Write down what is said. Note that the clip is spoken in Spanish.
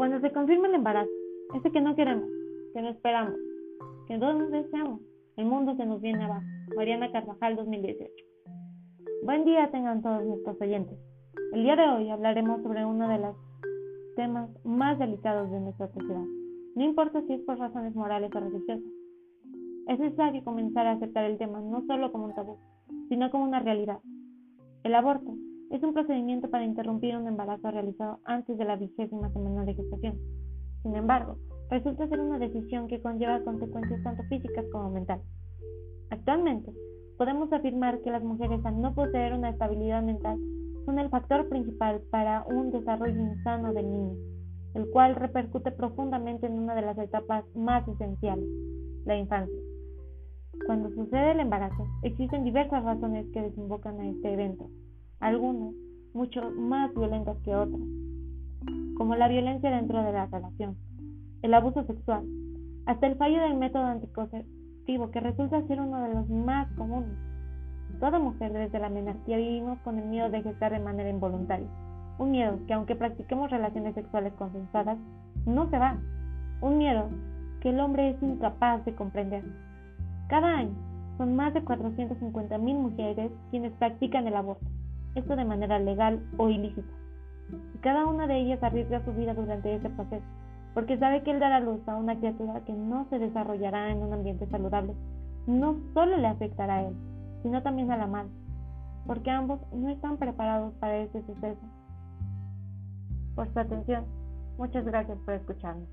Cuando se confirma el embarazo, ese que no queremos, que no esperamos, que no deseamos, el mundo se nos viene abajo. Mariana Carvajal 2018. Buen día tengan todos nuestros oyentes. El día de hoy hablaremos sobre uno de los temas más delicados de nuestra sociedad. No importa si es por razones morales o religiosas. Es necesario comenzar a aceptar el tema no solo como un tabú, sino como una realidad. El aborto es un procedimiento para interrumpir un embarazo realizado antes de la vigésima semana de gestación. Sin embargo, resulta ser una decisión que conlleva consecuencias tanto físicas como mentales. Actualmente, podemos afirmar que las mujeres al no poseer una estabilidad mental son el factor principal para un desarrollo insano del niño, el cual repercute profundamente en una de las etapas más esenciales, la infancia. Cuando sucede el embarazo, existen diversas razones que desembocan a este evento, algunas mucho más violentas que otras, como la violencia dentro de la relación, el abuso sexual, hasta el fallo del método anticonceptivo que resulta ser uno de los más comunes. Toda mujer desde la menarquía vivimos con el miedo de gestar de manera involuntaria, un miedo que aunque practiquemos relaciones sexuales consensuadas, no se va, un miedo que el hombre es incapaz de comprender. Cada año son más de 450.000 mujeres quienes practican el aborto esto de manera legal o ilícita. Y cada una de ellas arriesga su vida durante ese proceso, porque sabe que el dar a luz a una criatura que no se desarrollará en un ambiente saludable no solo le afectará a él, sino también a la madre, porque ambos no están preparados para ese suceso. Por su atención, muchas gracias por escucharnos.